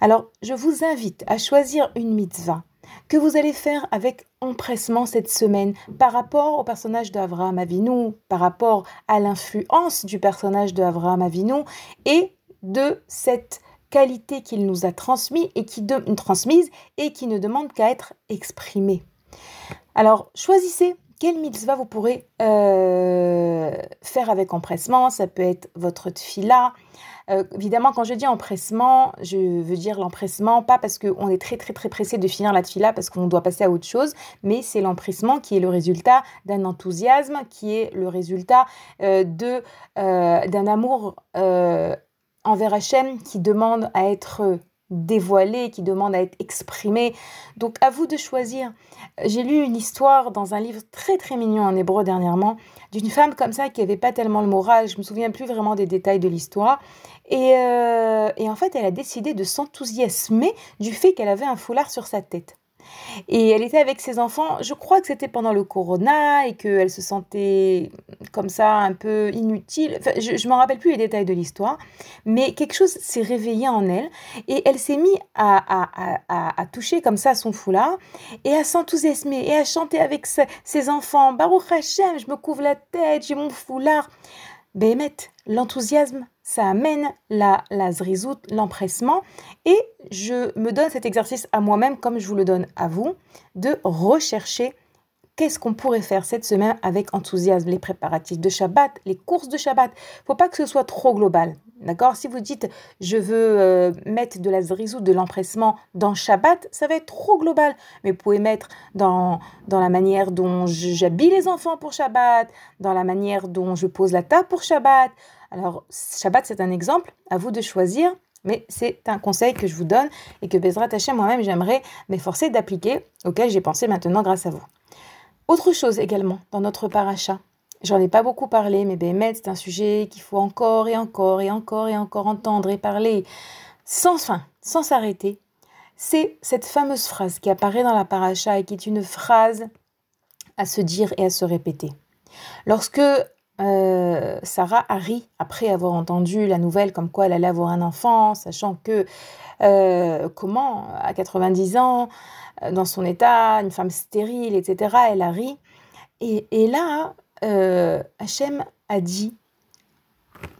Alors, je vous invite à choisir une mitzvah que vous allez faire avec empressement cette semaine par rapport au personnage d'Avraham Avinu, par rapport à l'influence du personnage d'Avraham Avinu et de cette qu'il nous a transmis et qui de, transmise et qui ne demande qu'à être exprimée. Alors, choisissez quelle mitzvah vous pourrez euh, faire avec empressement. Ça peut être votre tfila, euh, évidemment, quand je dis empressement, je veux dire l'empressement, pas parce qu'on est très très très pressé de finir la tfila, parce qu'on doit passer à autre chose, mais c'est l'empressement qui est le résultat d'un enthousiasme, qui est le résultat euh, de d'un amour envers Hachem qui demande à être dévoilé, qui demande à être exprimé. Donc à vous de choisir. J'ai lu une histoire dans un livre très très mignon en hébreu dernièrement d'une femme comme ça qui avait pas tellement le moral. Je me souviens plus vraiment des détails de l'histoire. Euh, et en fait, elle a décidé de s'enthousiasmer du fait qu'elle avait un foulard sur sa tête. Et elle était avec ses enfants, je crois que c'était pendant le corona et qu'elle se sentait comme ça un peu inutile. je ne me rappelle plus les détails de l'histoire, mais quelque chose s'est réveillé en elle et elle s'est mise à, à, toucher comme ça son foulard et à s'enthousiasmer et à chanter avec ses, enfants. Baruch Hashem, je me couvre la tête, j'ai mon foulard. Bémet, l'enthousiasme ça amène la, la zrizout, l'empressement, et je me donne cet exercice à moi-même, comme je vous le donne à vous, de rechercher qu'est-ce qu'on pourrait faire cette semaine avec enthousiasme, les préparatifs de Shabbat, les courses de Shabbat. Faut pas que ce soit trop global. D'accord? Si vous dites je veux euh, mettre de la zrizout, de l'empressement dans Shabbat, ça va être trop global. Mais vous pouvez mettre dans, dans la manière dont j'habille les enfants pour Shabbat, dans la manière dont je pose la table pour Shabbat, alors, Shabbat, c'est un exemple. À vous de choisir Mais c'est un conseil que je vous donne et que Bezrat Hachem moi-même j'aimerais m'efforcer d'appliquer, auquel j'ai pensé maintenant grâce à vous. Autre chose également dans notre paracha, j'en ai pas beaucoup parlé, mais Bémet, c'est un sujet qu'il faut encore et encore et encore et encore entendre et parler sans fin, sans s'arrêter. C'est cette fameuse phrase qui apparaît dans la paracha et qui est une phrase à se dire et à se répéter. Lorsque euh, Sarah a ri après avoir entendu la nouvelle comme quoi elle allait avoir un enfant, sachant que euh, comment, à 90 ans, euh, dans son état, une femme stérile, etc., elle a ri. Et, là, Hachem a dit,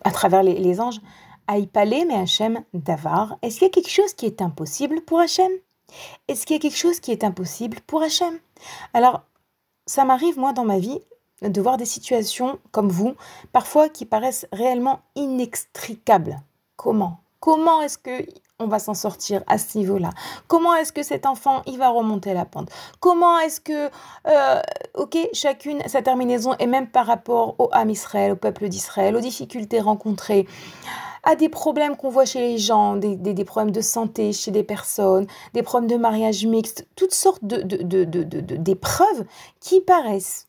à travers les, les anges, Aïpalé, mais Hachem Davar, est-ce qu'il y a quelque chose qui est impossible pour Hachem? Est-ce qu'il y a quelque chose qui est impossible pour Hachem? Alors, ça m'arrive, moi, dans ma vie, de voir des situations comme vous, parfois qui paraissent réellement inextricables. Comment? Comment est-ce que on va s'en sortir à ce niveau-là? Comment est-ce que cet enfant, il va remonter la pente? Comment est-ce que, euh, ok, chacune, sa terminaison, et même par rapport au âme Israël, au peuple d'Israël, aux difficultés rencontrées, à des problèmes qu'on voit chez les gens, des, des, problèmes de santé chez des personnes, des problèmes de mariage mixte, toutes sortes d'épreuves de, de, de, qui paraissent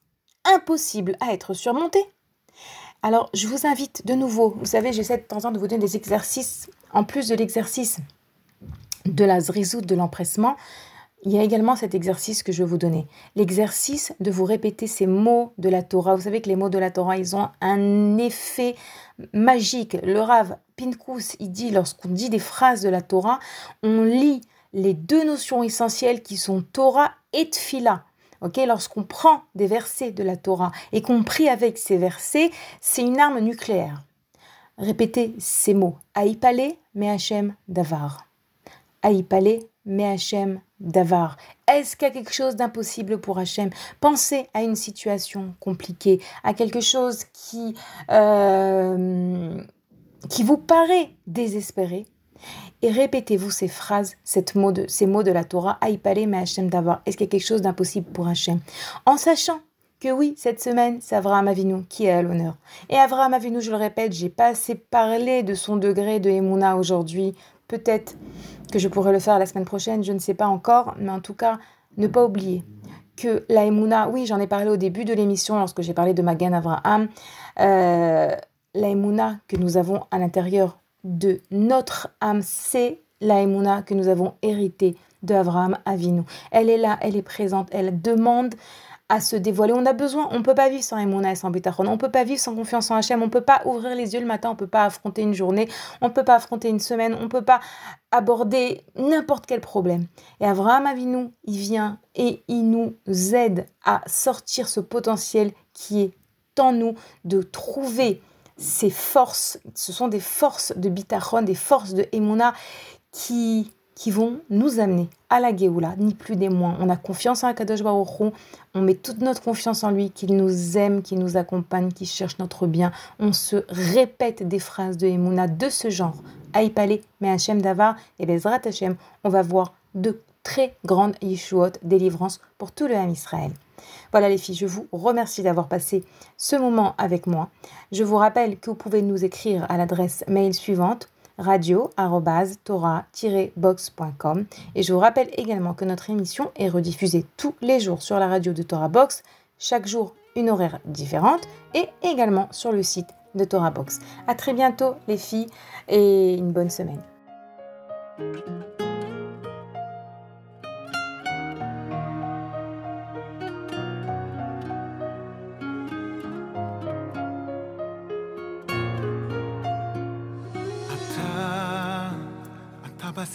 impossibles à être surmontées. Alors, je vous invite de nouveau, vous savez, j'essaie de temps en temps de vous donner des exercices, en plus de l'exercice de la zrizout, de l'empressement, il y a également cet exercice que je vais vous donner. L'exercice de vous répéter ces mots de la Torah. Vous savez que les mots de la Torah, ils ont un effet magique. Le Rav Pinkus, il dit, lorsqu'on dit des phrases de la Torah, on lit les deux notions essentielles qui sont Torah et Tfila. Lorsqu'on prend des versets de la Torah et qu'on prie avec ces versets, c'est une arme nucléaire. Répétez ces mots. Aïpale, Me'Hachem, Davar. Aïpale, Me'Hachem, Davar. Est-ce qu'il y a quelque chose d'impossible pour Hachem? Pensez à une situation compliquée, à quelque chose qui, euh, qui vous paraît désespéré. Et répétez-vous ces phrases, de, ces mots de la Torah, Aïpale, mais Hachem Davar. Est-ce qu'il y a quelque chose d'impossible pour Hachem? En sachant que oui, cette semaine, c'est Avraham Avinu qui est à l'honneur. Et Avraham Avinu, je le répète, j'ai pas assez parlé de son degré de Emouna aujourd'hui. Peut-être que je pourrais le faire la semaine prochaine, je ne sais pas encore, mais en tout cas, ne pas oublier que la Emouna, oui, j'en ai parlé au début de l'émission lorsque j'ai parlé de Magan Avraham, euh, la Emouna que nous avons à l'intérieur de notre âme, c'est la Emouna que nous avons héritée de Avraham Avinu. Elle est là, elle est présente, elle demande à se dévoiler. On a besoin, on ne peut pas vivre sans Emouna et sans Bitachon, on ne peut pas vivre sans confiance en Hachem, on ne peut pas ouvrir les yeux le matin, on ne peut pas affronter une journée, on ne peut pas affronter une semaine, on peut pas aborder n'importe quel problème. Et Avraham Avinu, il vient et il nous aide à sortir ce potentiel qui est en nous, de trouver ces forces, ce sont des forces de Bitachon, des forces de Emouna qui qui vont nous amener à la Géoula, ni plus ni moins. On a confiance en Akadosh Baruch on met toute notre confiance en lui, qu'il nous aime, qu'il nous accompagne, qu'il cherche notre bien. On se répète des phrases de Emouna de ce genre. Aïpale, mais Hachem Davar et Bezrat Hachem, on va voir de très grandes Yeshuot, délivrances pour tout le Ham Israël. Voilà les filles, je vous remercie d'avoir passé ce moment avec moi. Je vous rappelle que vous pouvez nous écrire à l'adresse mail suivante radio-torah-box.com. Et je vous rappelle également que notre émission est rediffusée tous les jours sur la radio de Torah Box, chaque jour une horaire différente, et également sur le site de Torah Box. A très bientôt les filles et une bonne semaine.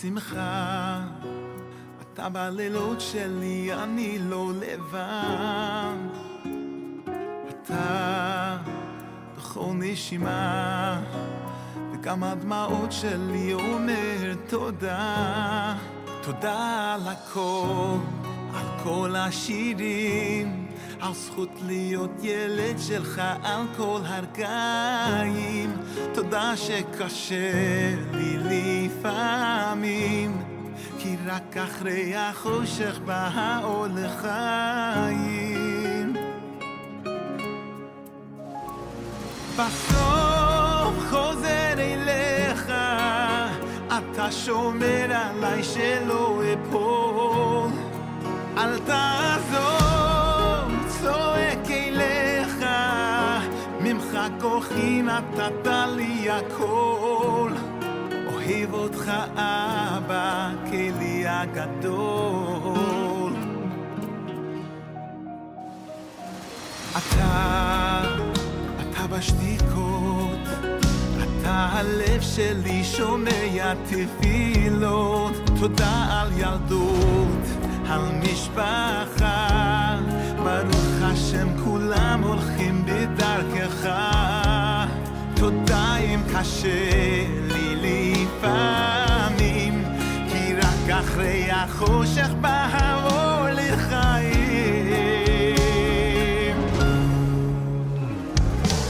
בשמחה. אתה בלילות שלי, אני לא לבד. אתה בכל נשימה, וגם הדמעות שלי אומר תודה. תודה על הכל, על כל השירים. על זכות להיות ילד שלך על כל הרגעים תודה שקשה לי לפעמים כי רק אחרי החושך בא האור לחיים בסוף חוזר אליך שומר עליי שלא אפול. אל תעזור, כוחי נתת לי הכל. אוהב אותך אבא, כלי הגדול. אתה, אתה בשתיקות, אתה הלב שלי שומע תפילות, תודה על ילדות, על משפחה, ברוך השם כולם הולכים בדרכך, תודה אם קשה לי לפעמים, כי רק אחרי החושך בא לחיים.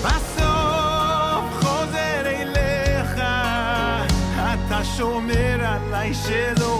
בסוף חוזר אליך, אתה שומר עליי שלא